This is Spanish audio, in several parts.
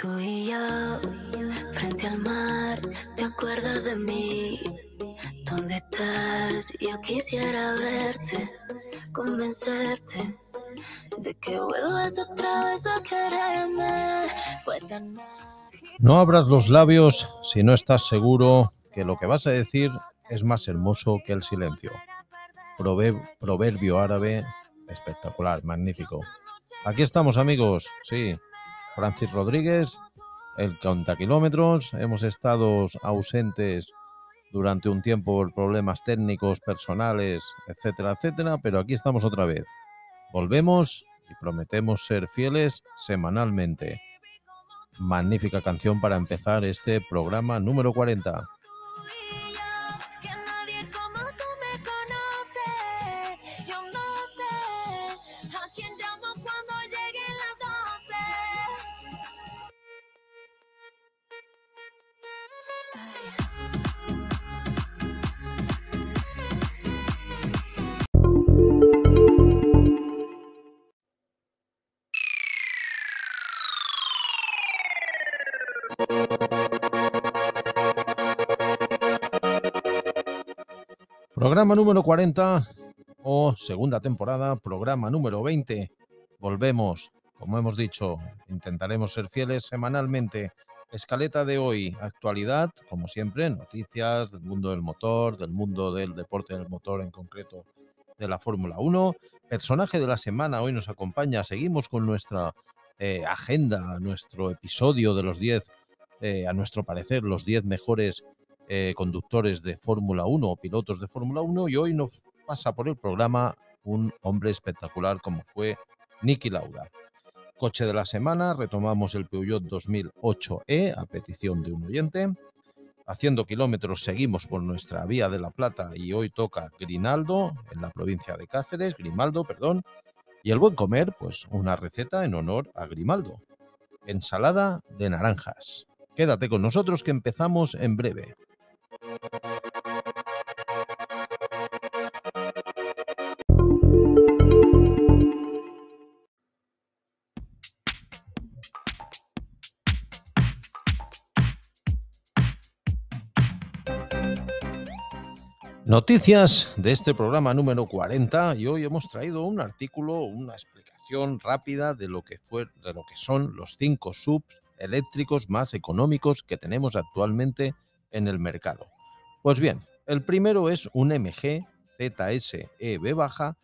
Tú y yo, frente al mar, ¿te acuerdas de mí? ¿Dónde estás? Yo quisiera verte, convencerte de que vuelvas otra vez a quererme. Fue tan No abras los labios si no estás seguro que lo que vas a decir es más hermoso que el silencio. Prover- proverbio árabe espectacular, magnífico. Aquí estamos amigos, sí. Francis Rodríguez, el kilómetros. Hemos estado ausentes durante un tiempo por problemas técnicos, personales, etcétera, etcétera, pero aquí estamos otra vez. Volvemos y prometemos ser fieles semanalmente. Magnífica canción para empezar este programa número 40. Programa número 40 o segunda temporada, programa número 20. Volvemos, como hemos dicho, intentaremos ser fieles semanalmente. Escaleta de hoy, actualidad, como siempre, noticias del mundo del motor, del mundo del deporte del motor en concreto de la Fórmula 1. Personaje de la semana hoy nos acompaña. Seguimos con nuestra eh, agenda, nuestro episodio de los 10, eh, a nuestro parecer, los 10 mejores eh, conductores de Fórmula 1 o pilotos de Fórmula 1 y hoy nos pasa por el programa un hombre espectacular como fue Niki Lauda. Coche de la semana, retomamos el Peugeot 2008e a petición de un oyente. Haciendo kilómetros seguimos por nuestra vía de la Plata y hoy toca Grinaldo en la provincia de Cáceres, Grimaldo, perdón. Y el buen comer, pues una receta en honor a Grimaldo. Ensalada de naranjas. Quédate con nosotros que empezamos en breve. Noticias de este programa número 40 y hoy hemos traído un artículo, una explicación rápida de lo que fue, de lo que son los cinco subs eléctricos más económicos que tenemos actualmente en el mercado. Pues bien, el primero es un MG ZS EV baja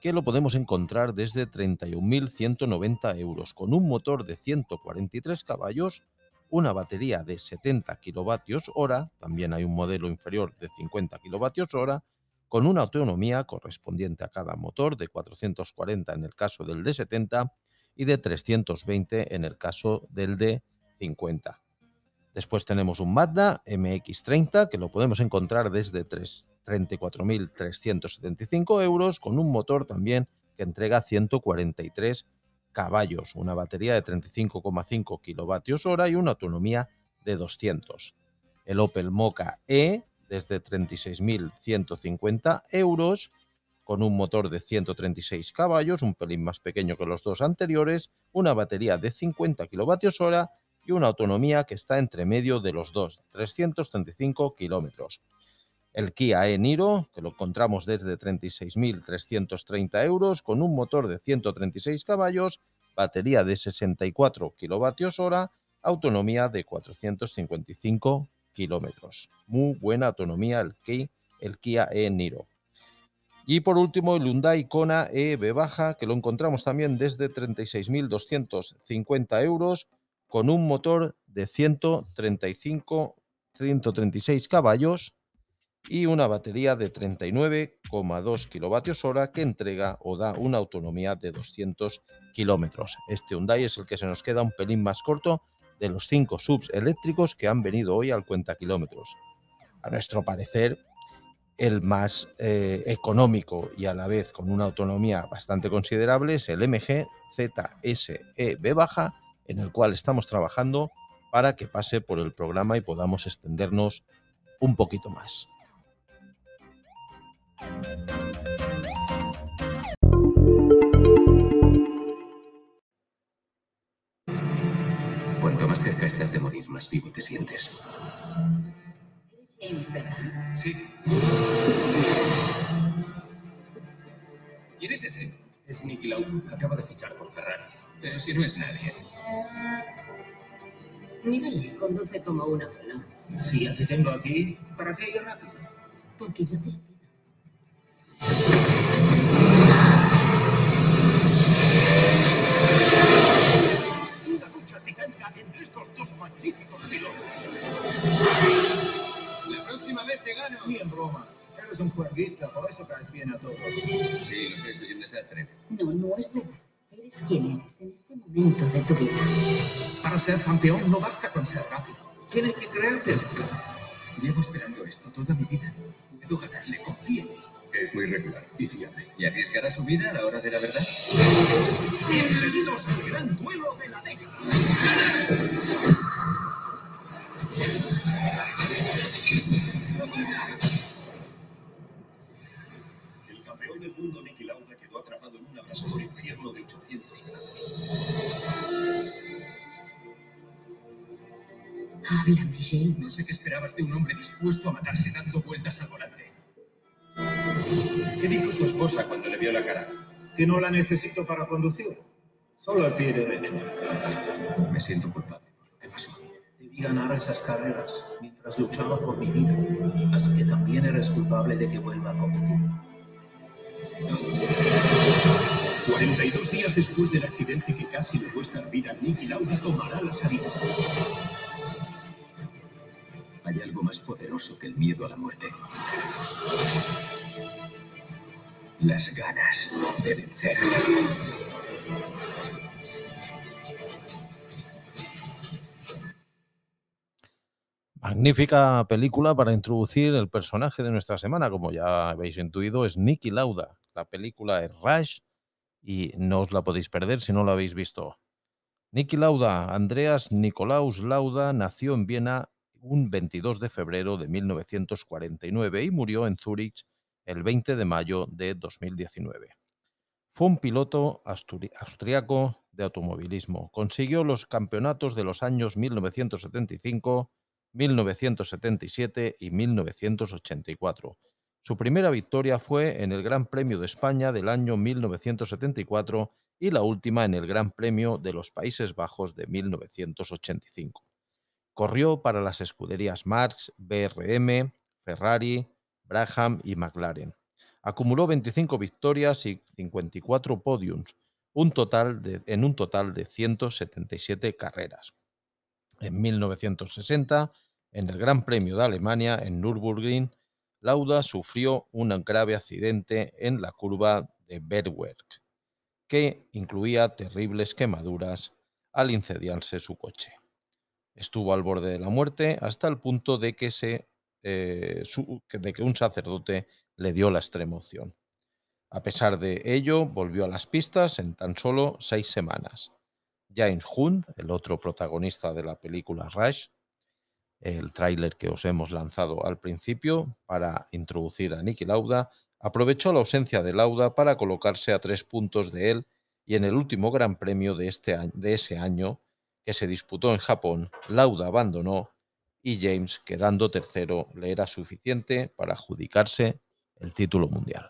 que lo podemos encontrar desde 31.190 euros con un motor de 143 caballos una batería de 70 kilovatios hora, también hay un modelo inferior de 50 kilovatios hora, con una autonomía correspondiente a cada motor de 440 en el caso del de 70 y de 320 en el caso del de 50. Después tenemos un Mazda MX30 que lo podemos encontrar desde 3 34.375 euros con un motor también que entrega 143 caballos, una batería de 35,5 kilovatios hora y una autonomía de 200. El Opel Mocha E desde 36.150 euros con un motor de 136 caballos, un pelín más pequeño que los dos anteriores, una batería de 50 kilovatios hora y una autonomía que está entre medio de los dos, 335 kilómetros. El Kia e-Niro, que lo encontramos desde 36.330 euros, con un motor de 136 caballos, batería de 64 kilovatios hora, autonomía de 455 kilómetros. Muy buena autonomía el Kia, el Kia e-Niro. Y por último, el Hyundai Kona EV baja, que lo encontramos también desde 36.250 euros, con un motor de 135, 136 caballos y una batería de 39,2 kilovatios hora que entrega o da una autonomía de 200 kilómetros. Este Hyundai es el que se nos queda un pelín más corto de los cinco subs eléctricos que han venido hoy al cuenta kilómetros. A nuestro parecer, el más eh, económico y a la vez con una autonomía bastante considerable es el MG ZSEB baja, en el cual estamos trabajando para que pase por el programa y podamos extendernos un poquito más. Cuanto estás de morir, más vivo te sientes. James, ¿verdad? Sí. ¿Quién es ese? Es Nicky Lauda. Acaba de fichar por Ferrari. Pero si no es nadie. Mírale, conduce como una bola. Si ya te tengo aquí, ¿para qué ir rápido? Porque yo te lo pido. Una lucha titánica entre estos dos magníficos pilotos. La próxima vez te gano. Ni en broma. Eres un jueguista, por eso caes bien a todos. Sí, lo sé, soy un desastre. No, no es verdad. Eres quien eres en este momento de tu vida. Para ser campeón no basta con ser rápido. Tienes que creerte. Llevo esperando esto toda mi vida. Puedo ganarle, confía en mí. Es muy regular y fiable. ¿Y arriesgará su vida a la hora de la verdad? Bienvenidos al gran duelo de la década. Esperabas de un hombre dispuesto a matarse dando vueltas al volante. ¿Qué dijo su esposa cuando le vio la cara? Que no la necesito para conducir. Solo al pie derecho. Me siento culpable por lo que pasó. Debí ganar esas carreras mientras luchaba por mi vida. Así que también eres culpable de que vuelva a competir. 42 días después del accidente que casi le cuesta la vida, Niki Lauda tomará la salida. Hay algo más poderoso que el miedo a la muerte. Las ganas de vencer. Magnífica película para introducir el personaje de nuestra semana. Como ya habéis intuido, es Nicky Lauda. La película es Rush y no os la podéis perder si no la habéis visto. Nicky Lauda, Andreas Nikolaus Lauda, nació en Viena un 22 de febrero de 1949 y murió en Zúrich el 20 de mayo de 2019. Fue un piloto austriaco de automovilismo. Consiguió los campeonatos de los años 1975, 1977 y 1984. Su primera victoria fue en el Gran Premio de España del año 1974 y la última en el Gran Premio de los Países Bajos de 1985. Corrió para las escuderías Marx, BRM, Ferrari, Brabham y McLaren. Acumuló 25 victorias y 54 podiums, un total en un total de 177 carreras. En 1960, en el Gran Premio de Alemania en Nürburgring, Lauda sufrió un grave accidente en la curva de Bergwerk, que incluía terribles quemaduras al incendiarse su coche. Estuvo al borde de la muerte hasta el punto de que, se, eh, de que un sacerdote le dio la extrema opción. A pesar de ello, volvió a las pistas en tan solo seis semanas. James Hunt, el otro protagonista de la película Rush, el tráiler que os hemos lanzado al principio para introducir a Niki Lauda, aprovechó la ausencia de Lauda para colocarse a tres puntos de él y en el último Gran Premio de, este de ese año, que se disputó en Japón, Lauda abandonó y James, quedando tercero, le era suficiente para adjudicarse el título mundial.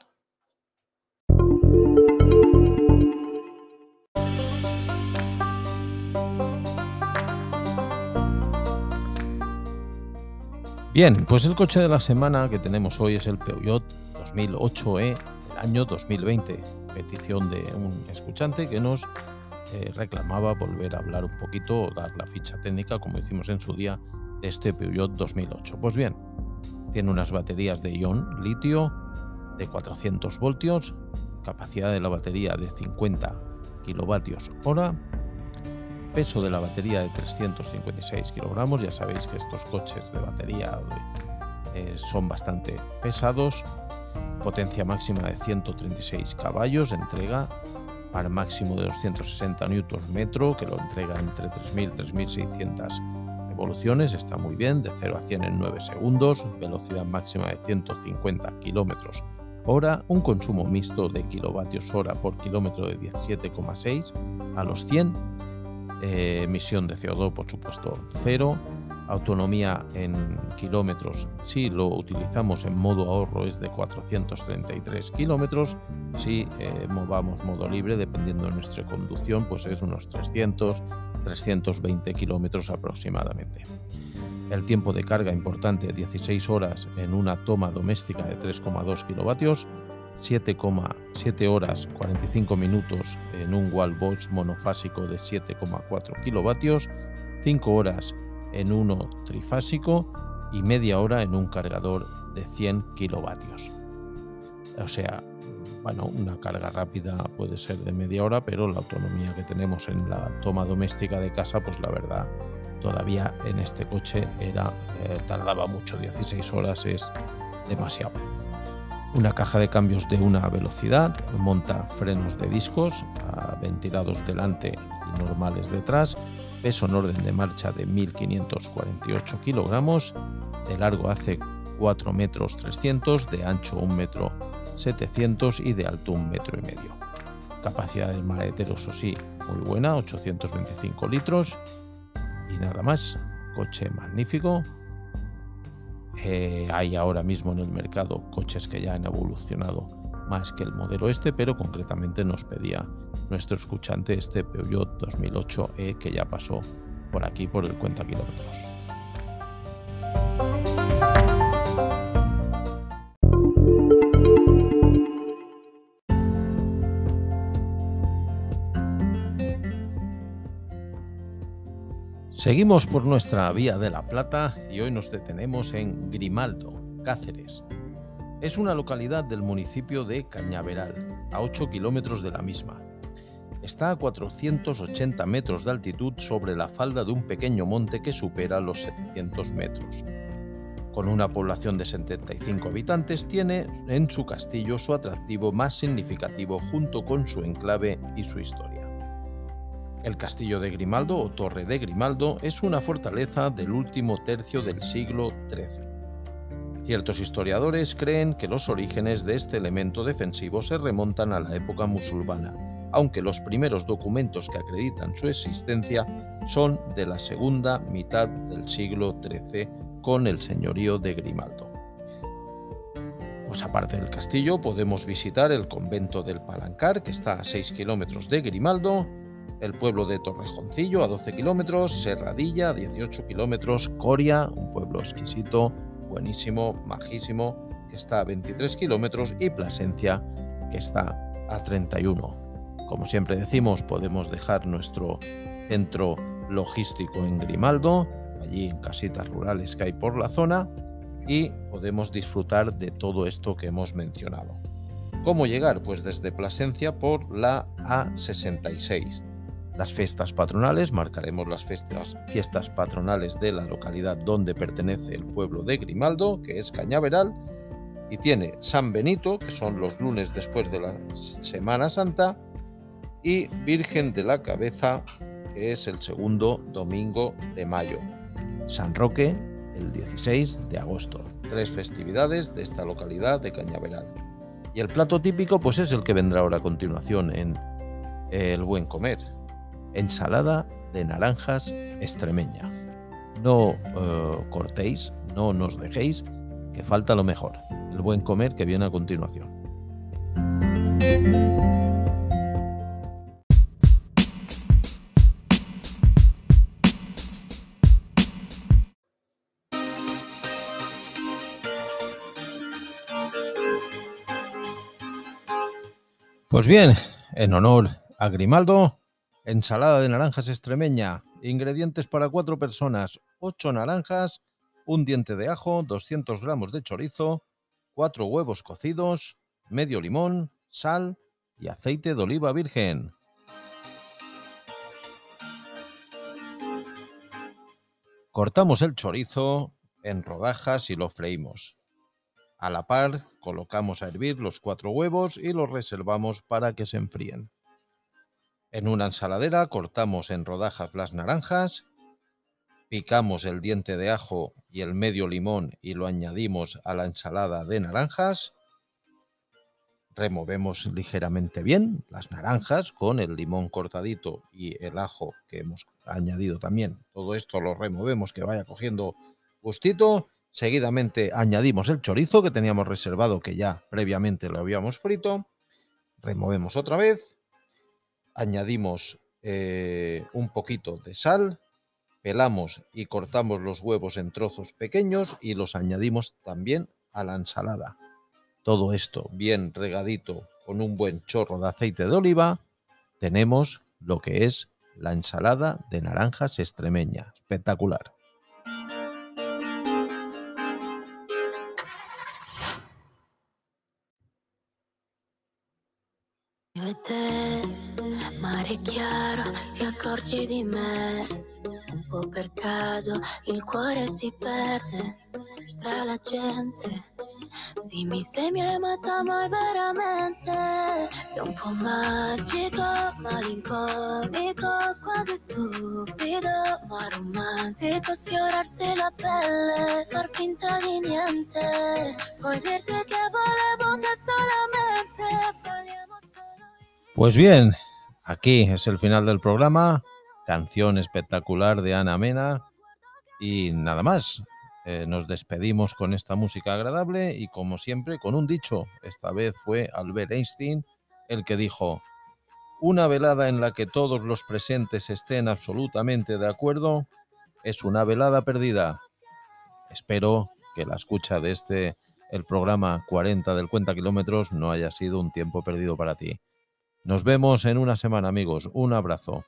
Bien, pues el coche de la semana que tenemos hoy es el Peugeot 2008e del año 2020. Petición de un escuchante que nos eh, reclamaba volver a hablar un poquito o dar la ficha técnica, como hicimos en su día, de este Peugeot 2008. Pues bien, tiene unas baterías de ion litio de 400 voltios, capacidad de la batería de 50 kilovatios hora, peso de la batería de 356 kilogramos. Ya sabéis que estos coches de batería eh, son bastante pesados. Potencia máxima de 136 caballos, entrega par máximo de 260 Nm, que lo entrega entre 3.000 y 3.600 revoluciones. Está muy bien, de 0 a 100 en 9 segundos. Velocidad máxima de 150 kilómetros hora. Un consumo mixto de kilovatios hora por kilómetro de 17,6 a los 100 eh, emisión de CO2, por supuesto, cero. Autonomía en kilómetros, si lo utilizamos en modo ahorro, es de 433 kilómetros. Si eh, movamos modo libre, dependiendo de nuestra conducción, pues es unos 300, 320 kilómetros aproximadamente. El tiempo de carga importante, 16 horas en una toma doméstica de 3,2 kilovatios 7,7 horas 45 minutos en un wallbox monofásico de 7,4 kilovatios, 5 horas en uno trifásico y media hora en un cargador de 100 kilovatios. O sea, bueno, una carga rápida puede ser de media hora, pero la autonomía que tenemos en la toma doméstica de casa, pues la verdad, todavía en este coche era eh, tardaba mucho, 16 horas es demasiado una caja de cambios de una velocidad, monta frenos de discos ventilados delante y normales detrás, peso en orden de marcha de 1548 kilogramos, de largo hace 4 metros 300, de ancho 1 metro 700 y de alto 1 metro y medio. Capacidad del maletero, eso sí, muy buena, 825 litros y nada más. Coche magnífico, eh, hay ahora mismo en el mercado coches que ya han evolucionado más que el modelo este, pero concretamente nos pedía nuestro escuchante este Peugeot 2008e que ya pasó por aquí por el cuenta kilómetros. Seguimos por nuestra vía de la Plata y hoy nos detenemos en Grimaldo, Cáceres. Es una localidad del municipio de Cañaveral, a 8 kilómetros de la misma. Está a 480 metros de altitud sobre la falda de un pequeño monte que supera los 700 metros. Con una población de 75 habitantes, tiene en su castillo su atractivo más significativo junto con su enclave y su historia. El castillo de Grimaldo o Torre de Grimaldo es una fortaleza del último tercio del siglo XIII. Ciertos historiadores creen que los orígenes de este elemento defensivo se remontan a la época musulmana, aunque los primeros documentos que acreditan su existencia son de la segunda mitad del siglo XIII con el señorío de Grimaldo. Pues aparte del castillo podemos visitar el convento del Palancar, que está a 6 kilómetros de Grimaldo, el pueblo de Torrejoncillo a 12 kilómetros, Serradilla a 18 kilómetros, Coria, un pueblo exquisito, buenísimo, majísimo, que está a 23 kilómetros, y Plasencia, que está a 31. Como siempre decimos, podemos dejar nuestro centro logístico en Grimaldo, allí en casitas rurales que hay por la zona, y podemos disfrutar de todo esto que hemos mencionado. ¿Cómo llegar? Pues desde Plasencia por la A66 las fiestas patronales, marcaremos las fiestas, patronales de la localidad donde pertenece el pueblo de Grimaldo, que es Cañaveral, y tiene San Benito, que son los lunes después de la Semana Santa, y Virgen de la Cabeza, que es el segundo domingo de mayo. San Roque, el 16 de agosto. Tres festividades de esta localidad de Cañaveral. Y el plato típico, pues es el que vendrá ahora a continuación en El Buen Comer, ensalada de naranjas extremeña. No eh, cortéis, no nos dejéis, que falta lo mejor, el buen comer que viene a continuación. Pues bien, en honor a Grimaldo, Ensalada de naranjas extremeña. Ingredientes para cuatro personas. 8 naranjas, un diente de ajo, 200 gramos de chorizo, 4 huevos cocidos, medio limón, sal y aceite de oliva virgen. Cortamos el chorizo en rodajas y lo freímos. A la par, colocamos a hervir los cuatro huevos y los reservamos para que se enfríen. En una ensaladera cortamos en rodajas las naranjas, picamos el diente de ajo y el medio limón y lo añadimos a la ensalada de naranjas, removemos ligeramente bien las naranjas con el limón cortadito y el ajo que hemos añadido también. Todo esto lo removemos que vaya cogiendo gustito. Seguidamente añadimos el chorizo que teníamos reservado que ya previamente lo habíamos frito. Removemos otra vez. Añadimos eh, un poquito de sal. Pelamos y cortamos los huevos en trozos pequeños y los añadimos también a la ensalada. Todo esto bien regadito con un buen chorro de aceite de oliva, tenemos lo que es la ensalada de naranjas extremeña. Espectacular. Mare chiaro, ti accorgi di me. Un po' per caso il cuore si perde tra la gente. Dimmi se mi hai amata mai veramente. È un po' magico, malinconico, quasi stupido, ma romantico. Sfiorarsi la pelle, far finta di niente. Puoi dirti che volevo te solamente. Pues bien, aquí es el final del programa. Canción espectacular de Ana Mena. Y nada más. Eh, nos despedimos con esta música agradable y como siempre con un dicho. Esta vez fue Albert Einstein el que dijo, una velada en la que todos los presentes estén absolutamente de acuerdo es una velada perdida. Espero que la escucha de este, el programa 40 del Cuenta Kilómetros, no haya sido un tiempo perdido para ti. Nos vemos en una semana amigos. Un abrazo.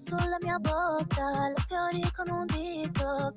Sulla mia bocca, con un dito.